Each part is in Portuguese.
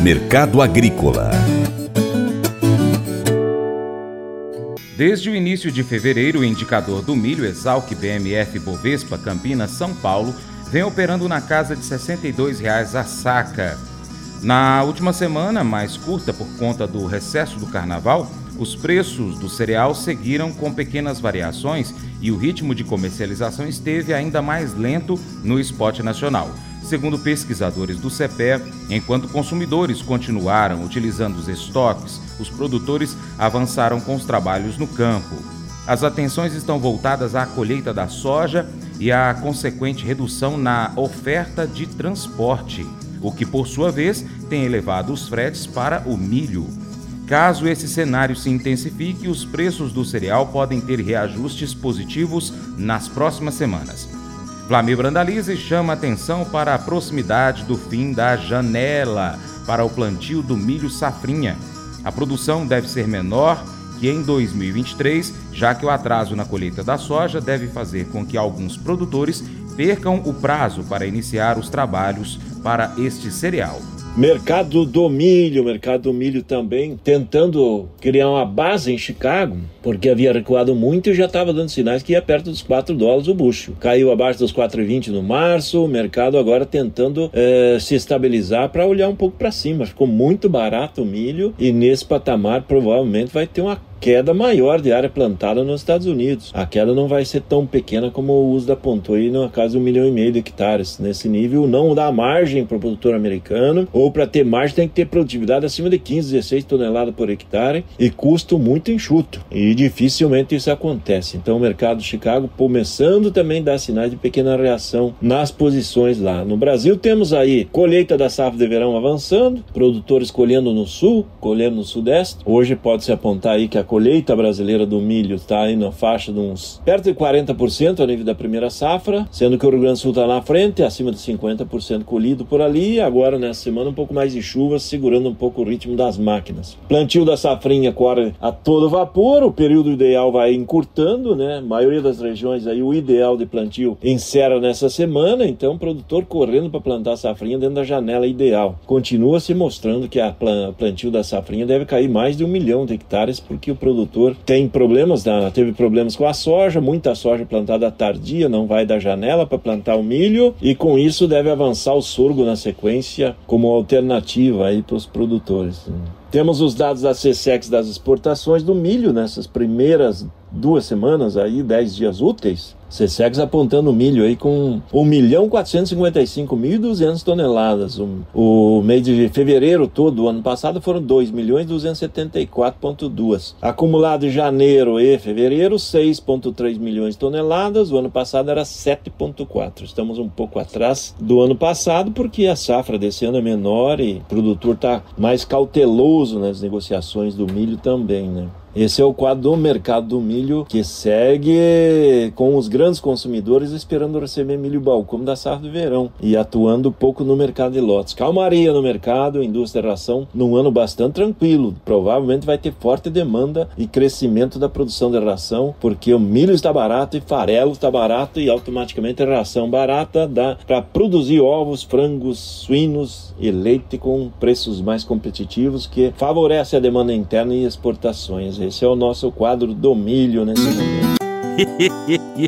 Mercado Agrícola Desde o início de fevereiro, o indicador do milho Exalc BMF Bovespa Campinas São Paulo vem operando na casa de R$ 62,00 a saca. Na última semana, mais curta por conta do recesso do carnaval, os preços do cereal seguiram com pequenas variações e o ritmo de comercialização esteve ainda mais lento no spot nacional. Segundo pesquisadores do CEPE, enquanto consumidores continuaram utilizando os estoques, os produtores avançaram com os trabalhos no campo. As atenções estão voltadas à colheita da soja e à consequente redução na oferta de transporte, o que, por sua vez, tem elevado os fretes para o milho. Caso esse cenário se intensifique, os preços do cereal podem ter reajustes positivos nas próximas semanas. Flamir Brandalize chama atenção para a proximidade do fim da janela para o plantio do milho safrinha. A produção deve ser menor que em 2023, já que o atraso na colheita da soja deve fazer com que alguns produtores percam o prazo para iniciar os trabalhos para este cereal. Mercado do milho, mercado do milho também tentando criar uma base em Chicago, porque havia recuado muito e já estava dando sinais que ia perto dos 4 dólares o bucho. Caiu abaixo dos 4,20 no março, o mercado agora tentando é, se estabilizar para olhar um pouco para cima. Ficou muito barato o milho e nesse patamar provavelmente vai ter uma queda maior de área plantada nos Estados Unidos. A queda não vai ser tão pequena como o USDA apontou aí na casa de um milhão e meio de hectares. Nesse nível, não dá margem para o produtor americano, ou para ter margem tem que ter produtividade acima de 15, 16 toneladas por hectare e custo muito enxuto. E dificilmente isso acontece. Então o mercado de Chicago começando também a dar sinais de pequena reação nas posições lá. No Brasil temos aí colheita da safra de verão avançando, produtores colhendo no sul, colhendo no sudeste. Hoje pode-se apontar aí que a colheita brasileira do milho está aí na faixa de uns perto de 40% a nível da primeira safra, sendo que o Rio Grande do Sul está na frente, acima de 50% colhido por ali, agora nessa semana um pouco mais de chuvas, segurando um pouco o ritmo das máquinas. Plantio da safrinha corre a todo vapor, o período ideal vai encurtando, né? A maioria das regiões aí o ideal de plantio encerra nessa semana, então o produtor correndo para plantar a safrinha dentro da janela ideal. Continua se mostrando que a plantio da safrinha deve cair mais de um milhão de hectares, porque o produtor tem problemas, né? teve problemas com a soja, muita soja plantada tardia, não vai da janela para plantar o milho, e com isso deve avançar o sorgo na sequência como alternativa aí para os produtores. Temos os dados da CSEX das exportações do milho nessas primeiras duas semanas aí, dez dias úteis. CSEX apontando milho aí com 1 milhão 455.200 toneladas. O, o mês de fevereiro todo do ano passado foram 2 milhões 274.2. Acumulado em janeiro e fevereiro, 6.3 milhões de toneladas. O ano passado era 7.4. Estamos um pouco atrás do ano passado porque a safra desse ano é menor e o produtor está mais cauteloso nas negociações do milho também, né? Esse é o quadro do mercado do milho que segue com os grandes consumidores esperando receber milho balcão da safra de verão e atuando pouco no mercado de lotes. Calmaria no mercado, indústria de ração, num ano bastante tranquilo. Provavelmente vai ter forte demanda e crescimento da produção de ração, porque o milho está barato e farelo está barato e automaticamente a ração barata dá para produzir ovos, frangos, suínos e leite com preços mais competitivos que favorece a demanda interna e exportações. Esse é o nosso quadro do milho nesse momento.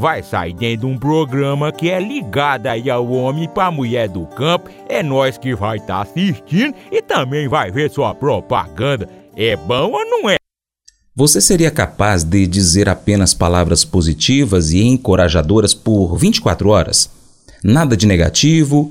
vai sair dentro de um programa que é ligado aí ao homem para mulher do campo. É nós que vai estar tá assistindo e também vai ver sua propaganda. É bom ou não é? Você seria capaz de dizer apenas palavras positivas e encorajadoras por 24 horas? Nada de negativo,